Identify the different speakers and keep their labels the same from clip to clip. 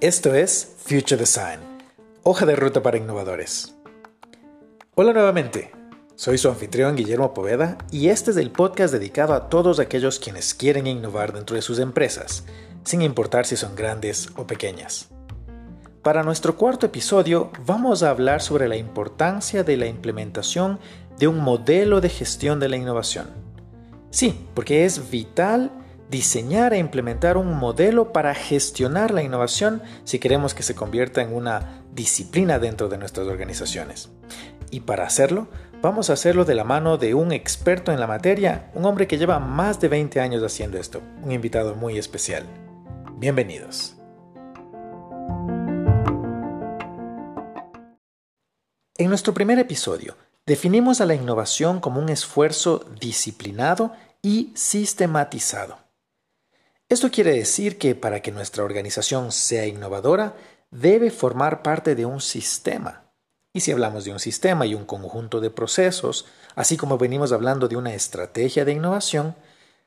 Speaker 1: Esto es Future Design, hoja de ruta para innovadores. Hola nuevamente, soy su anfitrión Guillermo Poveda y este es el podcast dedicado a todos aquellos quienes quieren innovar dentro de sus empresas, sin importar si son grandes o pequeñas. Para nuestro cuarto episodio vamos a hablar sobre la importancia de la implementación de un modelo de gestión de la innovación. Sí, porque es vital diseñar e implementar un modelo para gestionar la innovación si queremos que se convierta en una disciplina dentro de nuestras organizaciones. Y para hacerlo, vamos a hacerlo de la mano de un experto en la materia, un hombre que lleva más de 20 años haciendo esto, un invitado muy especial. Bienvenidos. En nuestro primer episodio, definimos a la innovación como un esfuerzo disciplinado y sistematizado. Esto quiere decir que para que nuestra organización sea innovadora, debe formar parte de un sistema. Y si hablamos de un sistema y un conjunto de procesos, así como venimos hablando de una estrategia de innovación,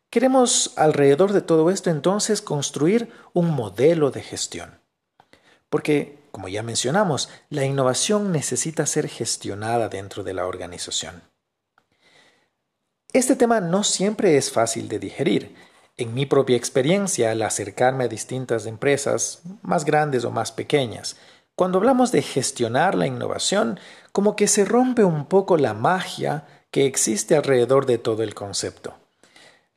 Speaker 1: queremos alrededor de todo esto entonces construir un modelo de gestión. Porque, como ya mencionamos, la innovación necesita ser gestionada dentro de la organización. Este tema no siempre es fácil de digerir, en mi propia experiencia al acercarme a distintas empresas, más grandes o más pequeñas, cuando hablamos de gestionar la innovación, como que se rompe un poco la magia que existe alrededor de todo el concepto.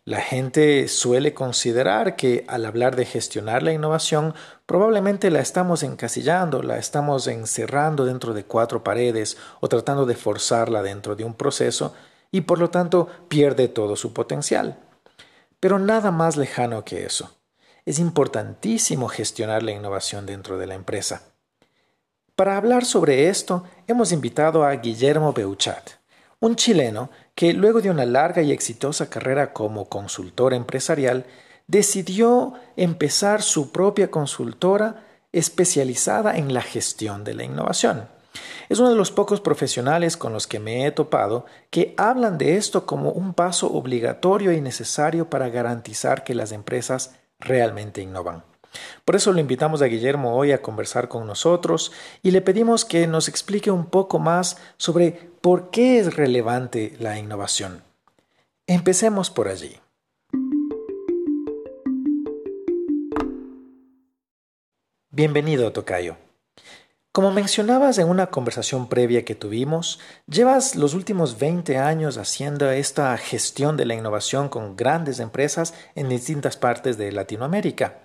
Speaker 1: La gente suele considerar que al hablar de gestionar la innovación, probablemente la estamos encasillando, la estamos encerrando dentro de cuatro paredes o tratando de forzarla dentro de un proceso y por lo tanto pierde todo su potencial. Pero nada más lejano que eso. Es importantísimo gestionar la innovación dentro de la empresa. Para hablar sobre esto, hemos invitado a Guillermo Beuchat, un chileno que luego de una larga y exitosa carrera como consultor empresarial, decidió empezar su propia consultora especializada en la gestión de la innovación. Es uno de los pocos profesionales con los que me he topado que hablan de esto como un paso obligatorio y necesario para garantizar que las empresas realmente innovan. Por eso lo invitamos a Guillermo hoy a conversar con nosotros y le pedimos que nos explique un poco más sobre por qué es relevante la innovación. Empecemos por allí. Bienvenido, Tocayo. Como mencionabas en una conversación previa que tuvimos, llevas los últimos 20 años haciendo esta gestión de la innovación con grandes empresas en distintas partes de Latinoamérica.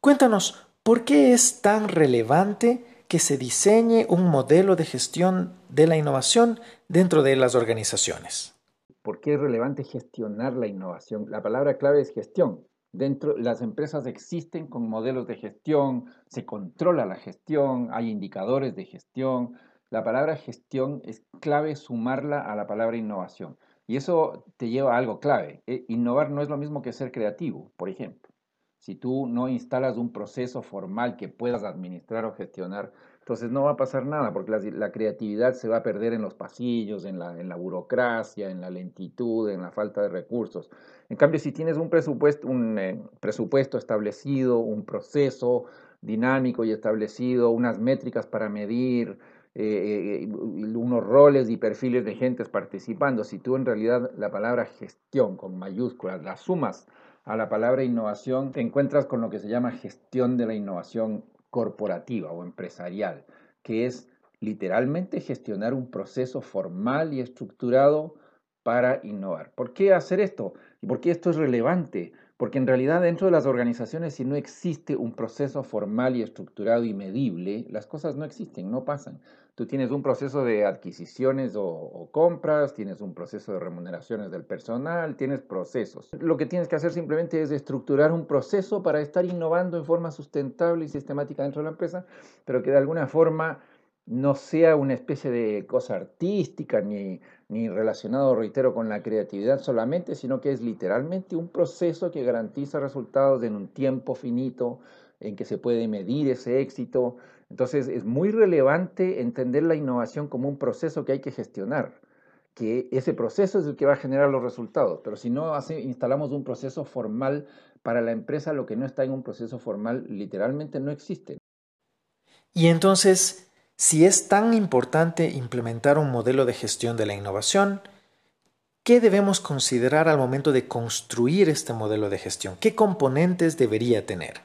Speaker 1: Cuéntanos, ¿por qué es tan relevante que se diseñe un modelo de gestión de la innovación dentro de las organizaciones?
Speaker 2: ¿Por qué es relevante gestionar la innovación? La palabra clave es gestión. Dentro, las empresas existen con modelos de gestión, se controla la gestión, hay indicadores de gestión. La palabra gestión es clave sumarla a la palabra innovación. Y eso te lleva a algo clave. Eh, innovar no es lo mismo que ser creativo, por ejemplo. Si tú no instalas un proceso formal que puedas administrar o gestionar, entonces no va a pasar nada, porque la, creatividad se va a perder en los pasillos, en la, burocracia, en la lentitud, en la falta de recursos. En cambio, si tienes un presupuesto, un eh, presupuesto establecido, un proceso dinámico y establecido, unas métricas para medir, eh, eh, unos roles y perfiles de gentes participando, si tú en realidad la palabra gestión con mayúsculas la sumas a la palabra innovación, te encuentras con lo que se llama gestión de la innovación corporativa o empresarial, que es literalmente gestionar un proceso formal y estructurado para innovar. ¿Por qué hacer esto? ¿Y por qué esto es relevante? Porque en realidad dentro de las organizaciones si no existe un proceso formal y estructurado y medible, las cosas no existen, no pasan. Tú tienes un proceso de adquisiciones o, compras, tienes un proceso de remuneraciones del personal, tienes procesos. Lo que tienes que hacer simplemente es estructurar un proceso para estar innovando en forma sustentable y sistemática dentro de la empresa, pero que de alguna forma no sea una especie de cosa artística ni, ni relacionado, reitero, con la creatividad solamente, sino que es literalmente un proceso que garantiza resultados en un tiempo finito, en que se puede medir ese éxito. Entonces es muy relevante entender la innovación como un proceso que hay que gestionar. que ese proceso es el que va a generar los resultados. Pero si no instalamos un proceso formal para la empresa, lo que no está en un proceso formal literalmente no existe.
Speaker 1: Y entonces, si es tan importante implementar un modelo de gestión de la innovación, ¿qué debemos considerar al momento de construir este modelo de gestión? ¿Qué componentes debería tener?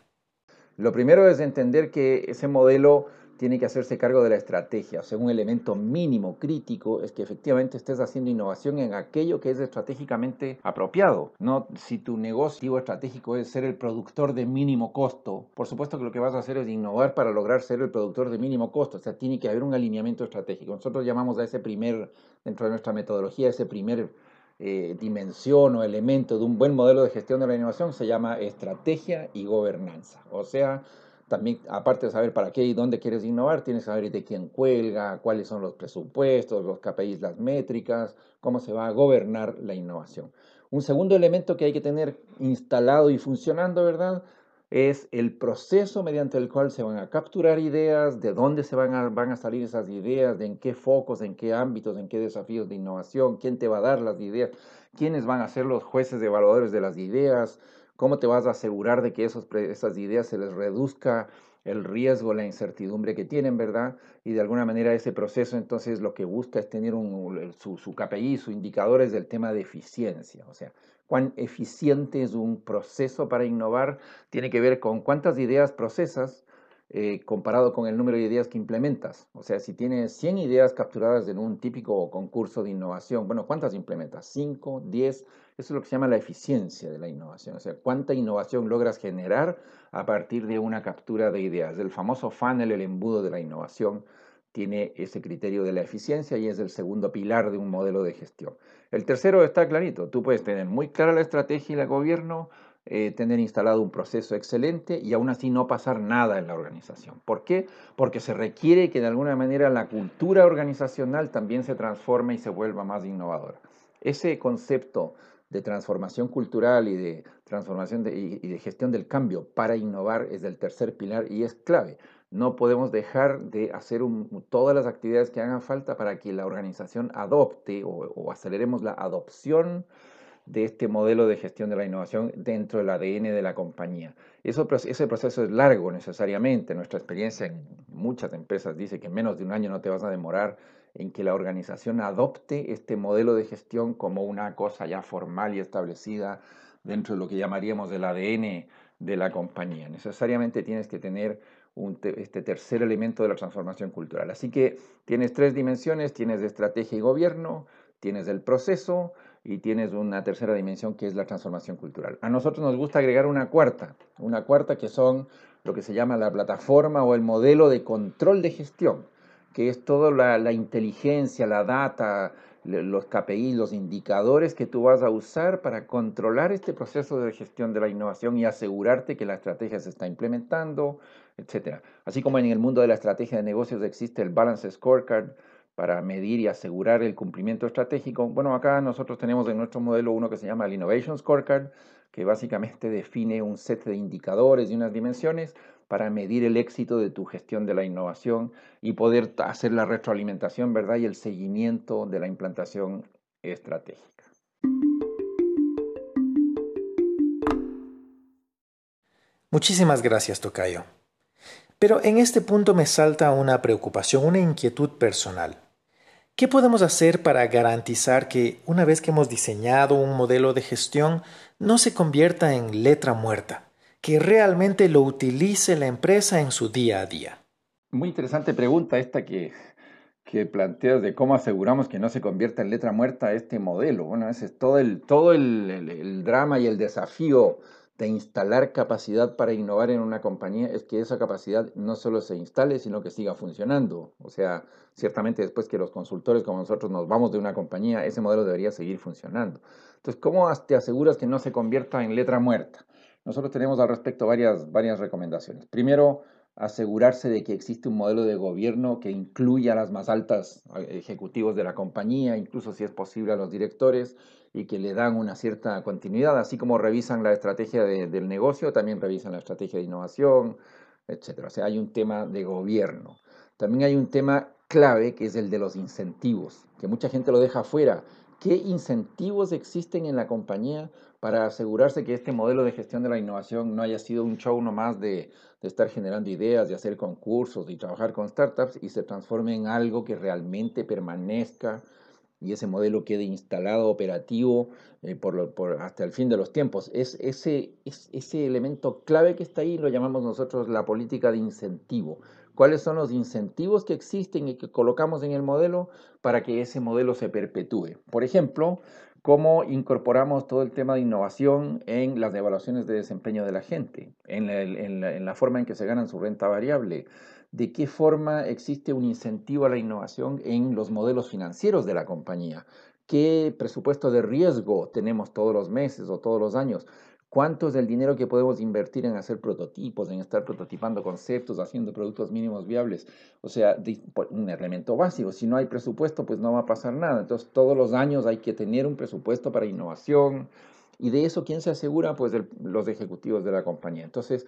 Speaker 2: Lo primero es entender que ese modelo tiene que hacerse cargo de la estrategia. O sea, un elemento mínimo crítico es que efectivamente estés haciendo innovación en aquello que es estratégicamente apropiado. No si tu negocio estratégico es ser el productor de mínimo costo. Por supuesto que lo que vas a hacer es innovar para lograr ser el productor de mínimo costo. O sea, tiene que haber un alineamiento estratégico. Nosotros llamamos a ese primer, dentro de nuestra metodología, ese primer eh, dimensión o elemento de un buen modelo de gestión de la innovación se llama estrategia y gobernanza. O sea, también, aparte de saber para qué y dónde quieres innovar, tienes que saber de quién cuelga, cuáles son los presupuestos, los KPIs, las métricas, cómo se va a gobernar la innovación. Un segundo elemento que hay que tener instalado y funcionando, ¿verdad? Es el proceso mediante el cual se van a capturar ideas, de dónde se van a, van a salir esas ideas, de en qué focos, en qué ámbitos, en qué desafíos de innovación, quién te va a dar las ideas, quiénes van a ser los jueces evaluadores de las ideas, ¿Cómo te vas a asegurar de que esos, esas ideas se les reduzca el riesgo, la incertidumbre que tienen, ¿verdad? Y de alguna manera ese proceso entonces lo que busca es tener un, su, su KPI, su indicador es del tema de eficiencia, o sea, cuán eficiente es un proceso para innovar tiene que ver con cuántas ideas procesas eh, comparado con el número de ideas que implementas. O sea, si tienes 100 ideas capturadas en un típico concurso de innovación, bueno, ¿cuántas implementas? ¿5? ¿10? Eso es lo que se llama la eficiencia de la innovación, o sea, cuánta innovación logras generar a partir de una captura de ideas. El famoso funnel, el embudo de la innovación, tiene ese criterio de la eficiencia y es el segundo pilar de un modelo de gestión. El tercero está clarito, tú puedes tener muy clara la estrategia y el gobierno, eh, tener instalado un proceso excelente y aún así no pasar nada en la organización. ¿Por qué? Porque se requiere que de alguna manera la cultura organizacional también se transforme y se vuelva más innovadora. Ese concepto de transformación cultural y de transformación y, de gestión del cambio para innovar es el tercer pilar y es clave. No podemos dejar de hacer todas las actividades que hagan falta para que la organización adopte o, aceleremos la adopción de este modelo de gestión de la innovación dentro del ADN de la compañía. Eso, ese proceso es largo necesariamente. Nuestra experiencia en muchas empresas dice que en menos de un año no te vas a demorar en que la organización adopte este modelo de gestión como una cosa ya formal y establecida dentro de lo que llamaríamos el ADN de la compañía. Necesariamente tienes que tener este tercer elemento de la transformación cultural. Así que tienes tres dimensiones, tienes de estrategia y gobierno, tienes el proceso y tienes una tercera dimensión que es la transformación cultural. A nosotros nos gusta agregar una cuarta, una cuarta que son lo que se llama la plataforma o el modelo de control de gestión que es toda la, inteligencia, la data, los KPI, los indicadores que tú vas a usar para controlar este proceso de gestión de la innovación y asegurarte que la estrategia se está implementando, etc. Así como en el mundo de la estrategia de negocios existe el Balance Scorecard para medir y asegurar el cumplimiento estratégico. Bueno, acá nosotros tenemos en nuestro modelo uno que se llama el Innovation Scorecard, que básicamente define un set de indicadores y unas dimensiones para medir el éxito de tu gestión de la innovación y poder hacer la retroalimentación, ¿verdad? Y el seguimiento de la implantación estratégica.
Speaker 1: Muchísimas gracias, Tocayo. Pero en este punto me salta una preocupación, una inquietud personal. ¿Qué podemos hacer para garantizar que una vez que hemos diseñado un modelo de gestión no se convierta en letra muerta? que realmente lo utilice la empresa en su día a día?
Speaker 2: Muy interesante pregunta esta que, que planteas de cómo aseguramos que no se convierta en letra muerta este modelo. Bueno, ese es todo el, todo el, el drama y el desafío de instalar capacidad para innovar en una compañía es que esa capacidad no solo se instale, sino que siga funcionando. O sea, ciertamente después que los consultores como nosotros nos vamos de una compañía, ese modelo debería seguir funcionando. Entonces, ¿cómo te aseguras que no se convierta en letra muerta? Nosotros tenemos al respecto varias, varias recomendaciones. Primero, asegurarse de que existe un modelo de gobierno que incluya a las más altas ejecutivos de la compañía, incluso si es posible a los directores, y que le dan una cierta continuidad, así como revisan la estrategia del negocio, también revisan la estrategia de innovación, etc. O sea, hay un tema de gobierno. También hay un tema clave que es el de los incentivos, que mucha gente lo deja afuera. ¿Qué incentivos existen en la compañía para asegurarse que este modelo de gestión de la innovación no haya sido un show nomás de, de estar generando ideas, de hacer concursos y trabajar con startups y se transforme en algo que realmente permanezca y ese modelo quede instalado, operativo, eh, hasta el fin de los tiempos. Es ese, es, ese elemento clave que está ahí lo llamamos nosotros la política de incentivo. ¿Cuáles son los incentivos que existen y que colocamos en el modelo para que ese modelo se perpetúe? Por ejemplo, cómo incorporamos todo el tema de innovación en las evaluaciones de desempeño de la gente, en la, forma en que se ganan su renta variable, de qué forma existe un incentivo a la innovación en los modelos financieros de la compañía, qué presupuesto de riesgo tenemos todos los meses o todos los años, cuánto es el dinero que podemos invertir en hacer prototipos, en estar prototipando conceptos, haciendo productos mínimos viables. O sea, un elemento básico. Si no hay presupuesto, pues no va a pasar nada. Entonces, todos los años hay que tener un presupuesto para innovación. Y de eso, ¿quién se asegura? Pues los ejecutivos de la compañía. Entonces,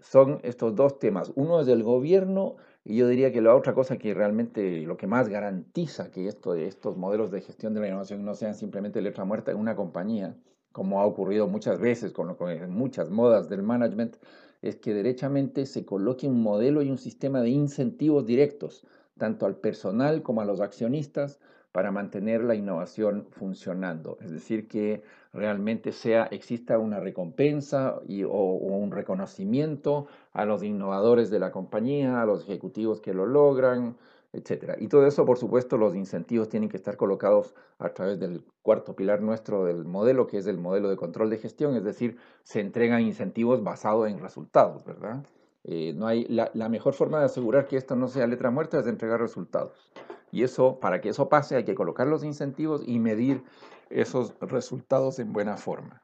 Speaker 2: son estos dos temas. Uno es del gobierno y yo diría que la otra cosa que realmente lo que más garantiza que esto, estos modelos de gestión de la innovación no sean simplemente letra muerta en una compañía, como ha ocurrido muchas veces con, con muchas modas del management, es que derechamente se coloque un modelo y un sistema de incentivos directos, tanto al personal como a los accionistas, para mantener la innovación funcionando. Es decir, que realmente sea, exista una recompensa y, o, o, un reconocimiento a los innovadores de la compañía, a los ejecutivos que lo logran, etc. Y todo eso, por supuesto, los incentivos tienen que estar colocados a través del cuarto pilar nuestro del modelo, que es el modelo de control de gestión, es decir, se entregan incentivos basados en resultados, ¿verdad? Eh, no hay, la, la mejor forma de asegurar que esto no sea letra muerta es de entregar resultados. Y eso, para que eso pase, hay que colocar los incentivos y medir esos resultados en buena forma.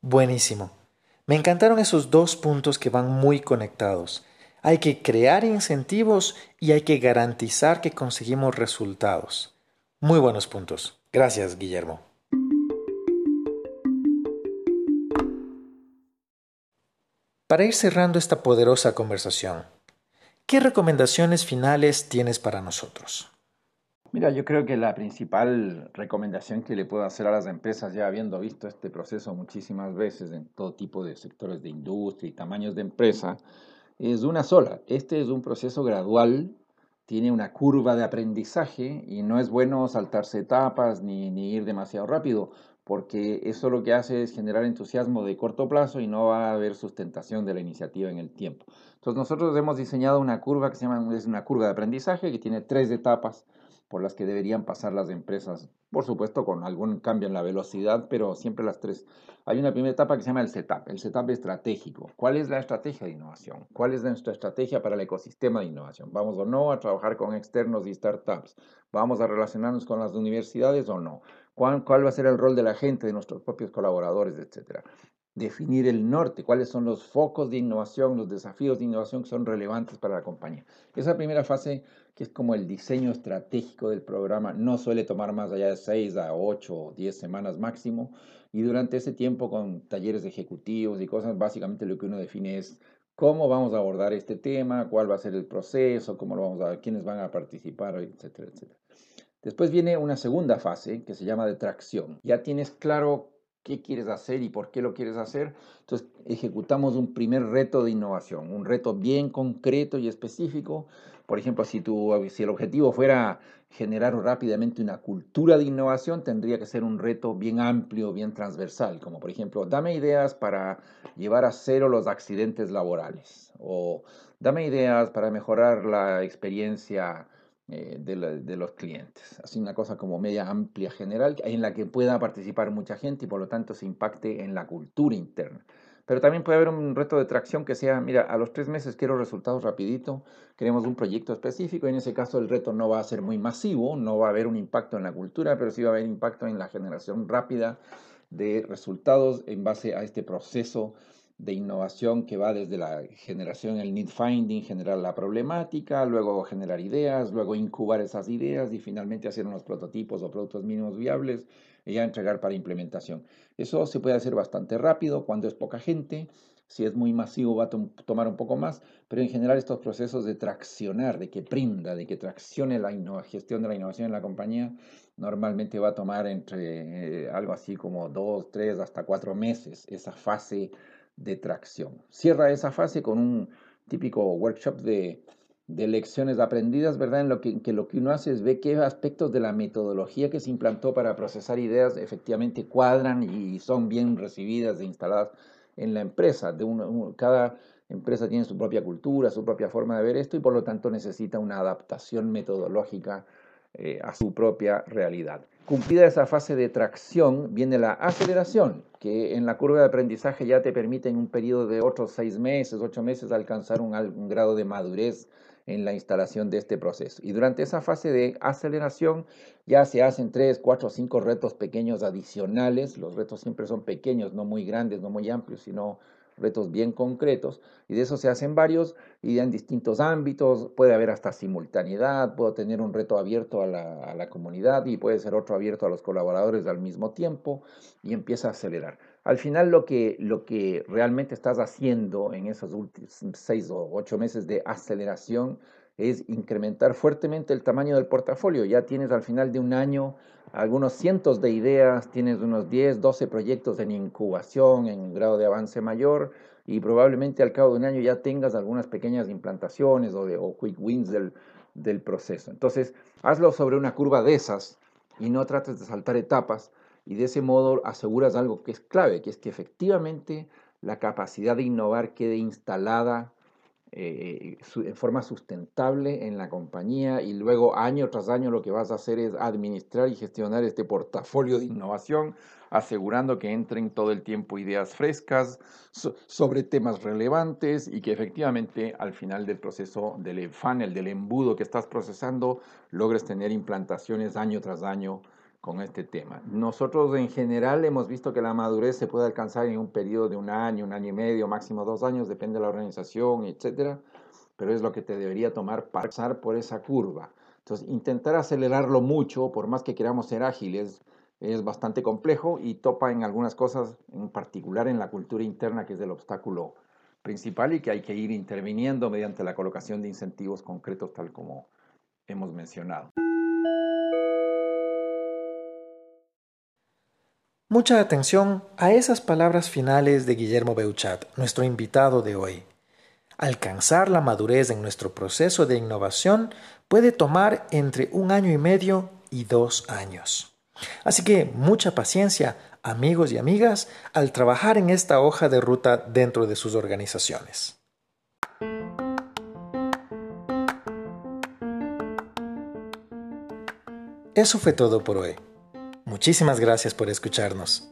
Speaker 1: Buenísimo. Me encantaron esos dos puntos que van muy conectados. Hay que crear incentivos y hay que garantizar que conseguimos resultados. Muy buenos puntos. Gracias, Guillermo. Para ir cerrando esta poderosa conversación, ¿Qué recomendaciones finales tienes para nosotros?
Speaker 2: Mira, yo creo que la principal recomendación que le puedo hacer a las empresas, ya habiendo visto este proceso muchísimas veces en todo tipo de sectores de industria y tamaños de empresa, es una sola. Este es un proceso gradual, tiene una curva de aprendizaje y no es bueno saltarse etapas ni, ir demasiado rápido, porque eso lo que hace es generar entusiasmo de corto plazo y no va a haber sustentación de la iniciativa en el tiempo. Entonces nosotros hemos diseñado una curva que se llama es una curva de aprendizaje que tiene tres etapas por las que deberían pasar las empresas, por supuesto con algún cambio en la velocidad, pero siempre las tres. Hay una primera etapa que se llama el setup, el setup estratégico. ¿Cuál es la estrategia de innovación? ¿Cuál es nuestra estrategia para el ecosistema de innovación? ¿Vamos o no a trabajar con externos y startups? ¿Vamos a relacionarnos con las universidades o no? cuál, va a ser el rol de la gente, de nuestros propios colaboradores, etcétera. Definir el norte, cuáles son los focos de innovación, los desafíos de innovación que son relevantes para la compañía. Esa primera fase, que es como el diseño estratégico del programa, no suele tomar más allá de 6 a 8 o 10 semanas máximo. Y durante ese tiempo, con talleres ejecutivos y cosas, básicamente lo que uno define es cómo vamos a abordar este tema, cuál va a ser el proceso, cómo lo vamos a, quiénes van a participar, etcétera, etcétera. Después viene una segunda fase que se llama de tracción. Ya tienes claro qué quieres hacer y por qué lo quieres hacer. Entonces ejecutamos un primer reto de innovación, un reto bien concreto y específico. Por ejemplo, si, tu, si el objetivo fuera generar rápidamente una cultura de innovación, tendría que ser un reto bien amplio, bien transversal, como por ejemplo, dame ideas para llevar a cero los accidentes laborales o dame ideas para mejorar la experiencia eh, de, de, los clientes. Así una cosa como media amplia general en la que pueda participar mucha gente y por lo tanto se impacte en la cultura interna. Pero también puede haber un reto de tracción que sea, mira, a los tres meses quiero resultados rapidito, queremos un proyecto específico, y en ese caso el reto no va a ser muy masivo, no va a haber un impacto en la cultura, pero sí va a haber impacto en la generación rápida de resultados en base a este proceso de innovación que va desde la generación, el need finding, generar la problemática, luego generar ideas, luego incubar esas ideas y finalmente hacer unos prototipos o productos mínimos viables y ya entregar para implementación. Eso se puede hacer bastante rápido cuando es poca gente, Si es muy masivo va a tomar un poco más, pero en general estos procesos de traccionar, de que prinda, de que traccione la gestión de la innovación en la compañía, normalmente va a tomar entre eh, algo así como dos, tres, hasta cuatro meses esa fase de tracción. Cierra esa fase con un típico workshop de, de lecciones aprendidas, ¿verdad? En lo que, lo que uno hace es ver qué aspectos de la metodología que se implantó para procesar ideas efectivamente cuadran y son bien recibidas e instaladas en la empresa. De cada empresa tiene su propia cultura, su propia forma de ver esto y por lo tanto necesita una adaptación metodológica eh, a su propia realidad. Cumplida esa fase de tracción, viene la aceleración, que en la curva de aprendizaje ya te permite en un periodo de otros seis meses, ocho meses, alcanzar un, un grado de madurez en la instalación de este proceso. Y durante esa fase de aceleración ya se hacen tres, cuatro, cinco retos pequeños adicionales. Los retos siempre son pequeños, no muy grandes, no muy amplios, sino retos bien concretos, y de eso se hacen varios y en distintos ámbitos, puede haber hasta simultaneidad, puedo tener un reto abierto a la, comunidad y puede ser otro abierto a los colaboradores al mismo tiempo y empieza a acelerar. Al final lo que, lo que realmente estás haciendo en esos últimos seis o ocho meses de aceleración es incrementar fuertemente el tamaño del portafolio. Ya tienes al final de un año algunos cientos de ideas, tienes unos 10, 12 proyectos en incubación, en grado de avance mayor, y probablemente al cabo de un año ya tengas algunas pequeñas implantaciones o, de, quick wins del, del proceso. Entonces, hazlo sobre una curva de esas y no trates de saltar etapas y de ese modo aseguras algo que es clave, que es que efectivamente la capacidad de innovar quede instalada eh, en forma sustentable en la compañía y luego año tras año lo que vas a hacer es administrar y gestionar este portafolio de innovación, asegurando que entren todo el tiempo ideas frescas sobre temas relevantes y que efectivamente al final del proceso del funnel, del embudo que estás procesando, logres tener implantaciones año tras año con este tema. Nosotros en general hemos visto que la madurez se puede alcanzar en un periodo de un año, un año y medio, máximo dos años, depende de la organización, etcétera, pero es lo que te debería tomar pasar por esa curva. Entonces, intentar acelerarlo mucho, por más que queramos ser ágiles, es bastante complejo y topa en algunas cosas, en particular en la cultura interna, que es el obstáculo principal y que hay que ir interviniendo mediante la colocación de incentivos concretos, tal como hemos mencionado.
Speaker 1: Mucha atención a esas palabras finales de Guillermo Beuchat, nuestro invitado de hoy. Alcanzar la madurez en nuestro proceso de innovación puede tomar entre un año y medio y dos años. Así que mucha paciencia, amigos y amigas, al trabajar en esta hoja de ruta dentro de sus organizaciones. Eso fue todo por hoy. Muchísimas gracias por escucharnos.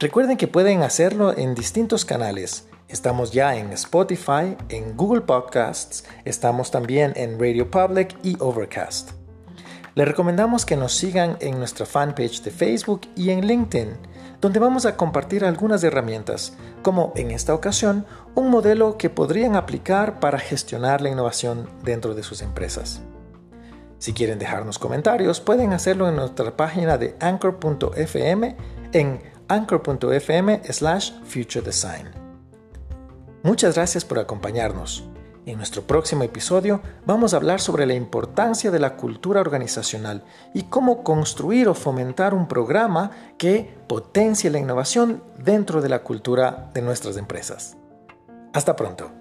Speaker 1: Recuerden que pueden hacerlo en distintos canales. Estamos ya en Spotify, en Google Podcasts, estamos también en Radio Public y Overcast. Les recomendamos que nos sigan en nuestra fanpage de Facebook y en LinkedIn, donde vamos a compartir algunas herramientas, como en esta ocasión un modelo que podrían aplicar para gestionar la innovación dentro de sus empresas. Si quieren dejarnos comentarios, pueden hacerlo en nuestra página de anchor.fm en anchor.fm slash future design. Muchas gracias por acompañarnos. En nuestro próximo episodio vamos a hablar sobre la importancia de la cultura organizacional y cómo construir o fomentar un programa que potencie la innovación dentro de la cultura de nuestras empresas. Hasta pronto.